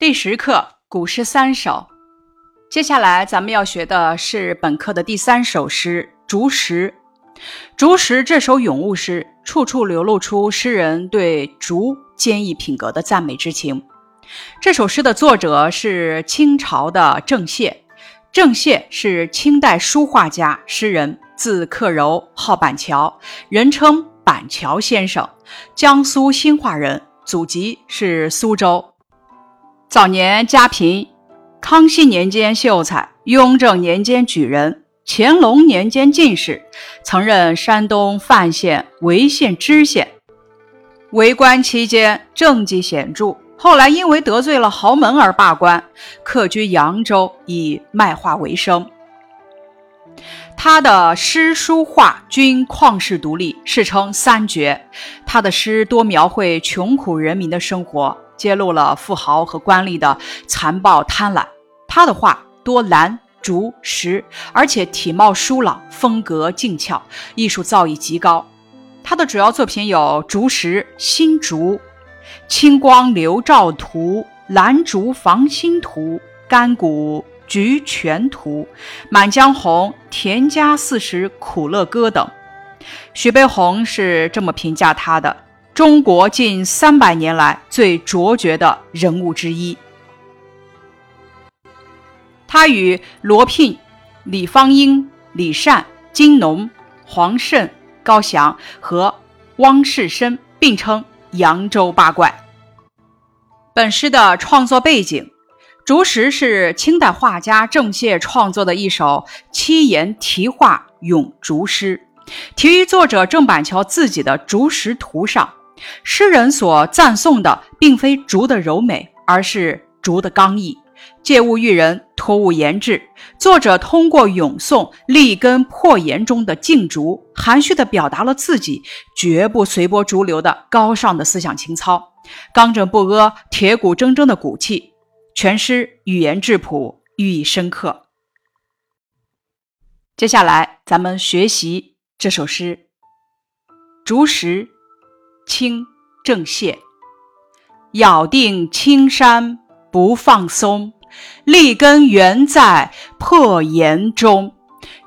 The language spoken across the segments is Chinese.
第十课古诗三首，接下来咱们要学的是本课的第三首诗《竹石》。《竹石》这首咏物诗，处处流露出诗人对竹坚毅品格的赞美之情。这首诗的作者是清朝的郑燮，郑燮是清代书画家、诗人，字克柔，号板桥，人称板桥先生，江苏兴化人，祖籍是苏州。早年家贫，康熙年间秀才，雍正年间举人，乾隆年间进士，曾任山东范县、潍县知县。为官期间政绩显著，后来因为得罪了豪门而罢官，客居扬州，以卖画为生。他的诗、书、画均旷世独立，世称三绝。他的诗多描绘穷苦人民的生活。揭露了富豪和官吏的残暴贪婪。他的画多兰、竹、石，而且体貌疏朗，风格静俏，艺术造诣极高。他的主要作品有《竹石》《新竹》《清光流照图》《兰竹房心图》《干谷菊泉图》《满江红》《田家四时苦乐歌》等。徐悲鸿是这么评价他的。中国近三百年来最卓绝的人物之一。他与罗聘、李方英、李善、金农、黄慎、高翔和汪士深并称扬州八怪。本诗的创作背景，《竹石》是清代画家郑燮创作的一首七言题画咏竹诗，题于作者郑板桥自己的竹石图上。诗人所赞颂的并非竹的柔美，而是竹的刚毅。借物喻人，托物言志。作者通过咏颂立根破岩中的劲竹，含蓄地表达了自己绝不随波逐流的高尚的思想情操，刚正不阿、铁骨铮铮的骨气。全诗语言质朴，寓意深刻。接下来，咱们学习这首诗《竹石》。清郑燮，咬定青山不放松，立根原在破岩中。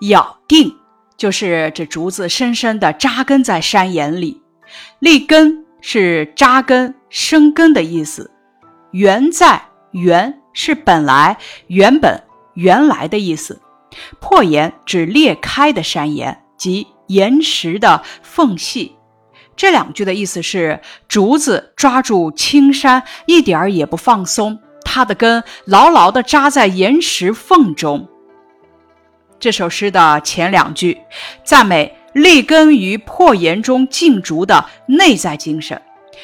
咬定就是指竹子深深地扎根在山岩里，立根是扎根生根的意思。原在原是本来、原本、原来的意思。破岩指裂开的山岩及岩石的缝隙。这两句的意思是：竹子抓住青山，一点儿也不放松，它的根牢牢地扎在岩石缝中。这首诗的前两句赞美立根于破岩中劲竹的内在精神，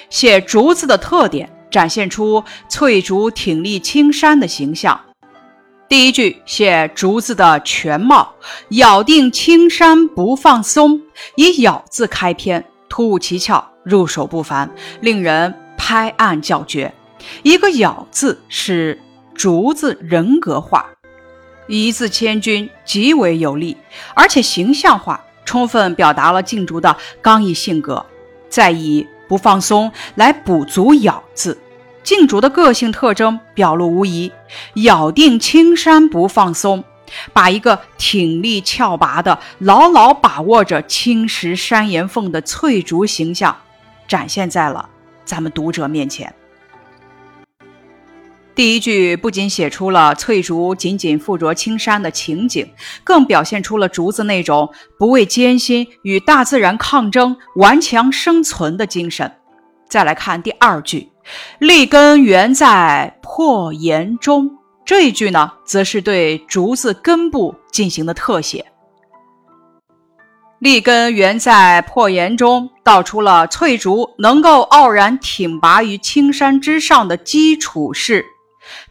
写竹子的特点，展现出翠竹挺立青山的形象。第一句写竹子的全貌，咬定青山不放松，以“咬”字开篇。突兀奇巧，入手不凡，令人拍案叫绝。一个“咬”字是竹子人格化，一字千钧，极为有力，而且形象化，充分表达了劲竹的刚毅性格。再以“不放松”来补足“咬”字，劲竹的个性特征表露无遗，咬定青山不放松。把一个挺立峭拔的、牢牢把握着青石山岩缝的翠竹形象，展现在了咱们读者面前。第一句不仅写出了翠竹紧紧附着青山的情景，更表现出了竹子那种不畏艰辛、与大自然抗争、顽强生存的精神。再来看第二句，立根原在破岩中。这一句呢，则是对竹子根部进行的特写。立根原在破岩中，道出了翠竹能够傲然挺拔于青山之上的基础是，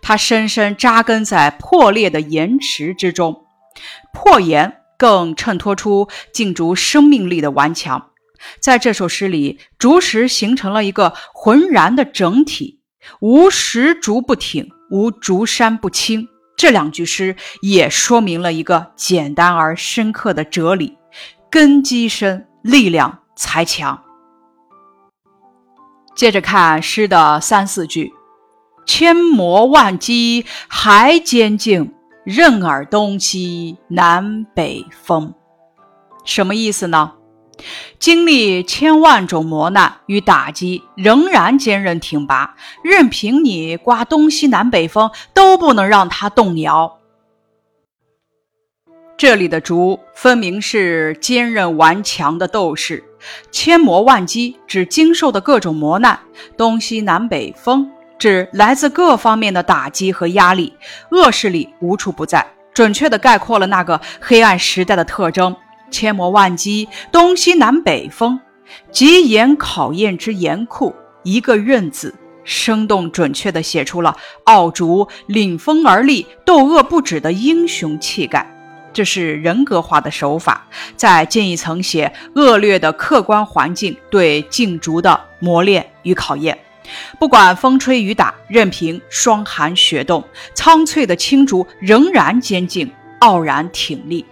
它深深扎根在破裂的岩石之中。破岩更衬托出劲竹生命力的顽强。在这首诗里，竹石形成了一个浑然的整体，无石竹不挺。无竹山不青，这两句诗也说明了一个简单而深刻的哲理：根基深，力量才强。接着看诗的三四句：千磨万击还坚劲，任尔东西南北风。什么意思呢？经历千万种磨难与打击，仍然坚韧挺拔，任凭你刮东西南北风，都不能让它动摇。这里的“竹”分明是坚韧顽强的斗士，千磨万击指经受的各种磨难，东西南北风指来自各方面的打击和压力，恶势力无处不在，准确地概括了那个黑暗时代的特征。千磨万击，东西南北风，极严考验之严酷，一个“刃”字，生动准确地写出了傲竹领风而立、斗恶不止的英雄气概。这是人格化的手法，再进一层写恶劣的客观环境对劲竹的磨练与考验。不管风吹雨打，任凭霜寒雪冻，苍翠的青竹仍然坚劲，傲然挺立。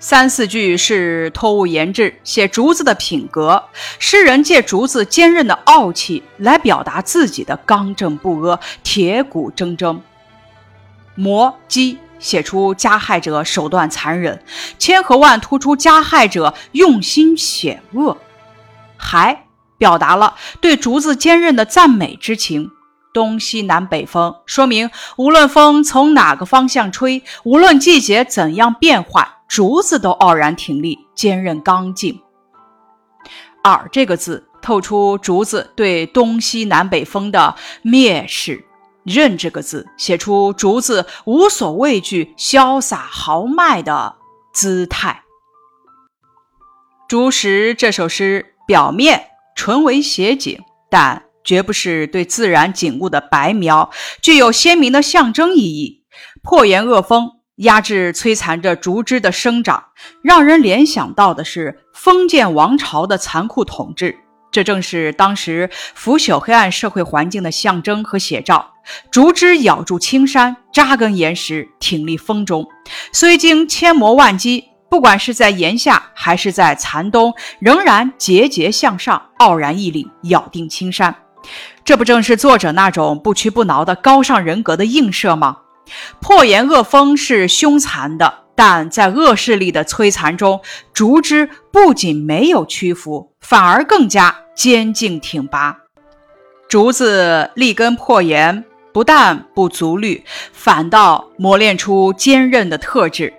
三四句是托物言志，写竹子的品格。诗人借竹子坚韧的傲气来表达自己的刚正不阿、铁骨铮铮。磨击。写出加害者手段残忍，千和万突出加害者用心险恶，还表达了对竹子坚韧的赞美之情。东西南北风，说明无论风从哪个方向吹，无论季节怎样变换，竹子都傲然挺立，坚韧刚劲。耳这个字透出竹子对东西南北风的蔑视。任这个字写出竹子无所畏惧、潇洒豪迈的姿态。竹石这首诗表面纯为写景，但绝不是对自然景物的白描，具有鲜明的象征意义。破岩恶风压制摧残着竹枝的生长，让人联想到的是封建王朝的残酷统治。这正是当时腐朽黑暗社会环境的象征和写照。竹枝咬住青山，扎根岩石，挺立风中。虽经千磨万击，不管是在炎夏还是在残冬，仍然节节向上，傲然屹立，咬定青山。这不正是作者那种不屈不挠的高尚人格的映射吗？破岩恶风是凶残的。但在恶势力的摧残中，竹枝不仅没有屈服，反而更加坚劲挺拔。竹子立根破岩，不但不足虑，反倒磨练出坚韧的特质。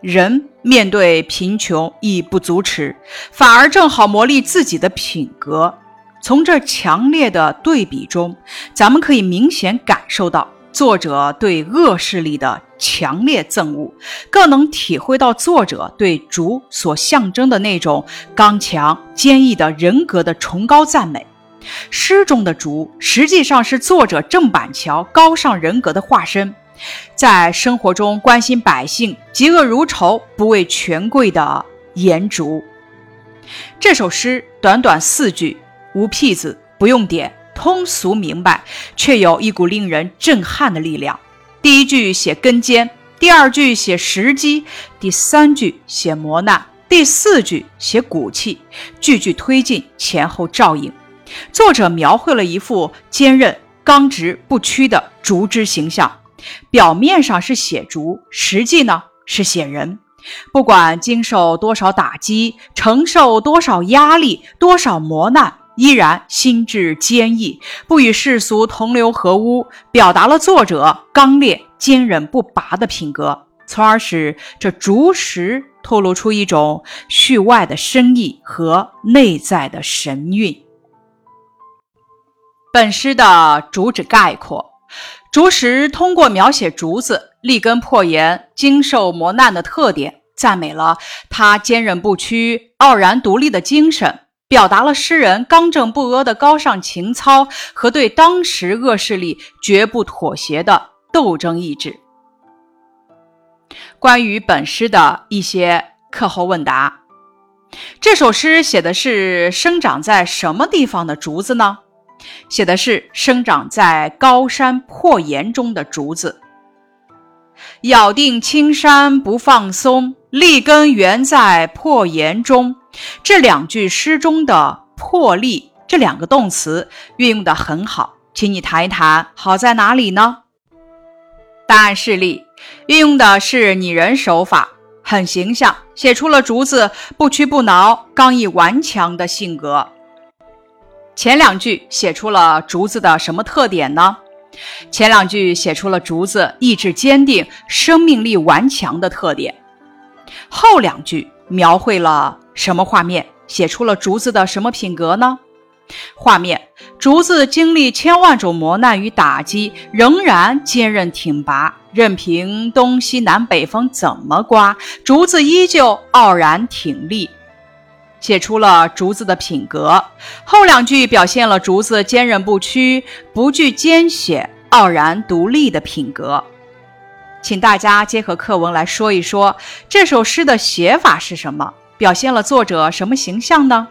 人面对贫穷亦不足耻，反而正好磨砺自己的品格。从这强烈的对比中，咱们可以明显感受到。作者对恶势力的强烈憎恶，更能体会到作者对竹所象征的那种刚强坚毅的人格的崇高赞美。诗中的竹实际上是作者郑板桥高尚人格的化身，在生活中关心百姓、嫉恶如仇、不畏权贵的颜竹。这首诗短短四句，无僻字，不用点。通俗明白，却有一股令人震撼的力量。第一句写根尖，第二句写时机，第三句写磨难，第四句写骨气，句句推进，前后照应。作者描绘了一副坚韧、刚直不屈的竹枝形象。表面上是写竹，实际呢是写人。不管经受多少打击，承受多少压力，多少磨难。依然心智坚毅，不与世俗同流合污，表达了作者刚烈、坚韧不拔的品格，从而使这竹石透露出一种序外的深意和内在的神韵。本诗的主旨概括：竹石通过描写竹子立根破岩、经受磨难的特点，赞美了他坚韧不屈、傲然独立的精神。表达了诗人刚正不阿的高尚情操和对当时恶势力绝不妥协的斗争意志。关于本诗的一些课后问答：这首诗写的是生长在什么地方的竹子呢？写的是生长在高山破岩中的竹子。咬定青山不放松，立根原在破岩中。这两句诗中的“破立”这两个动词运用的很好，请你谈一谈好在哪里呢？答案是例，运用的是拟人手法，很形象，写出了竹子不屈不挠、刚毅顽强的性格。前两句写出了竹子的什么特点呢？前两句写出了竹子意志坚定、生命力顽强的特点。后两句描绘了什么画面？写出了竹子的什么品格呢？画面：竹子经历千万种磨难与打击，仍然坚韧挺拔，任凭东西南北风怎么刮，竹子依旧傲然挺立。写出了竹子的品格。后两句表现了竹子坚韧不屈、不惧艰险、傲然独立的品格。请大家结合课文来说一说这首诗的写法是什么，表现了作者什么形象呢？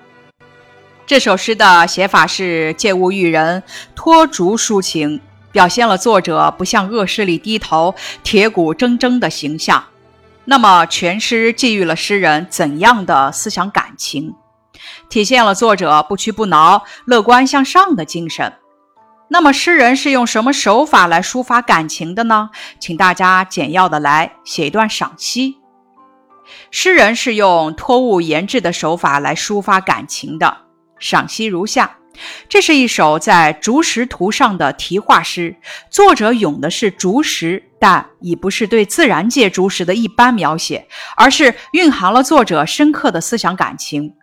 这首诗的写法是借物喻人，托竹抒情，表现了作者不向恶势力低头、铁骨铮铮的形象。那么，全诗寄予了诗人怎样的思想感情？体现了作者不屈不挠、乐观向上的精神。那么，诗人是用什么手法来抒发感情的呢？请大家简要的来写一段赏析。诗人是用托物言志的手法来抒发感情的。赏析如下。这是一首在竹石图上的题画诗，作者咏的是竹石，但已不是对自然界竹石的一般描写，而是蕴含了作者深刻的思想感情。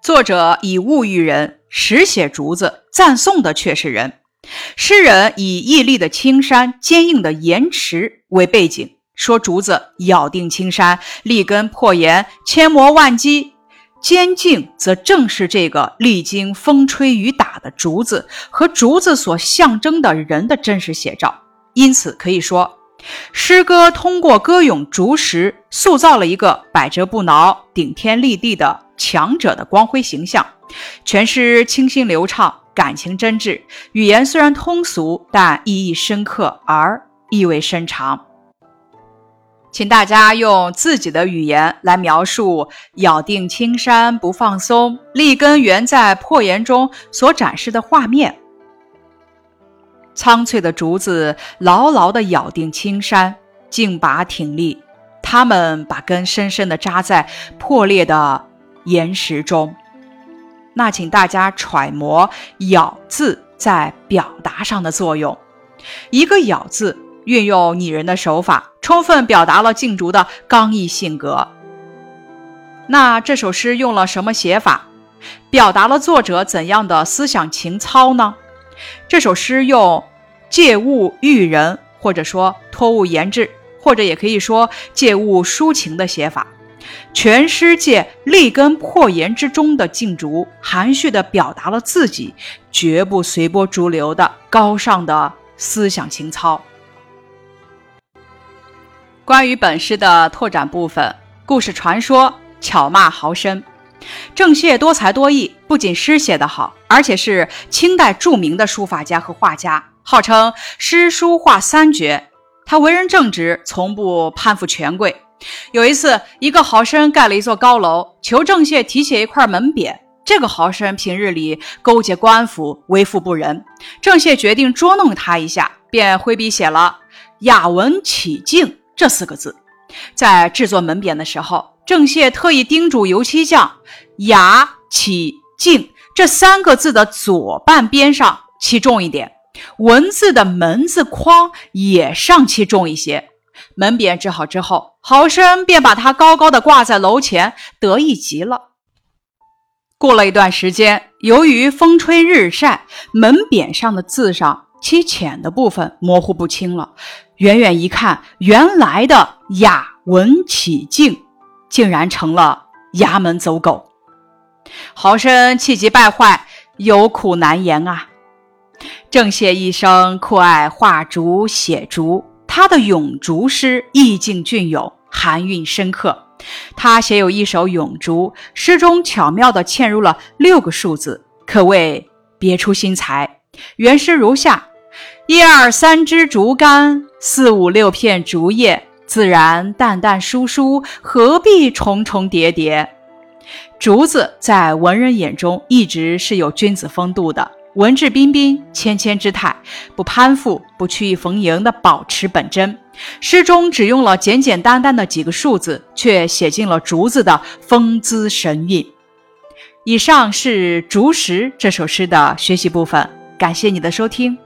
作者以物喻人，实写竹子，赞颂的却是人。诗人以屹立的青山、坚硬的岩石为背景，说竹子咬定青山，立根破岩，千磨万击。坚劲则正是这个历经风吹雨打的竹子和竹子所象征的人的真实写照。因此可以说，诗歌通过歌咏竹石，塑造了一个百折不挠、顶天立地的强者的光辉形象。全诗清新流畅，感情真挚，语言虽然通俗，但意义深刻而意味深长。请大家用自己的语言来描述咬定青山不放松、立根原在破岩中所展示的画面。苍翠的竹子牢牢地咬定青山，劲拔挺立，它们把根深深地扎在破裂的岩石中。那请大家揣摩“咬”字在表达上的作用。一个“咬”字。运用拟人的手法，充分表达了静竹的刚毅性格。那这首诗用了什么写法，表达了作者怎样的思想情操呢？这首诗用借物喻人，或者说托物言志，或者也可以说借物抒情的写法。全诗借立根破岩之中的静竹，含蓄地表达了自己绝不随波逐流的高尚的思想情操。关于本诗的拓展部分，故事传说巧骂豪绅。郑燮多才多艺，不仅诗写得好，而且是清代著名的书法家和画家，号称诗书画三绝。他为人正直，从不攀附权贵。有一次，一个豪绅盖了一座高楼，求郑燮题写一块门匾。这个豪绅平日里勾结官府，为富不仁。郑燮决定捉弄他一下，便挥笔写了“雅文启敬”。这四个字，在制作门匾的时候，郑燮特意叮嘱油漆匠：“雅、启、敬这三个字的左半边上漆重一点，文字的门字框也上漆重一些。”门匾制好之后，豪生便把它高高的挂在楼前，得意极了。过了一段时间，由于风吹日晒，门匾上的字上漆浅的部分模糊不清了。远远一看，原来的雅文启敬，竟然成了衙门走狗。豪绅气急败坏，有苦难言啊。郑燮一生酷爱画竹写竹，他的咏竹诗意境隽永，含韵深刻。他写有一首咏竹，诗中巧妙地嵌入了六个数字，可谓别出心裁。原诗如下。一二三支竹竿，四五六片竹叶，自然淡淡疏疏，何必重重叠叠？竹子在文人眼中一直是有君子风度的，文质彬彬、谦谦之态，不攀附，不曲意逢迎的保持本真。诗中只用了简简单单的几个数字，却写尽了竹子的风姿神韵。以上是《竹石》这首诗的学习部分，感谢你的收听。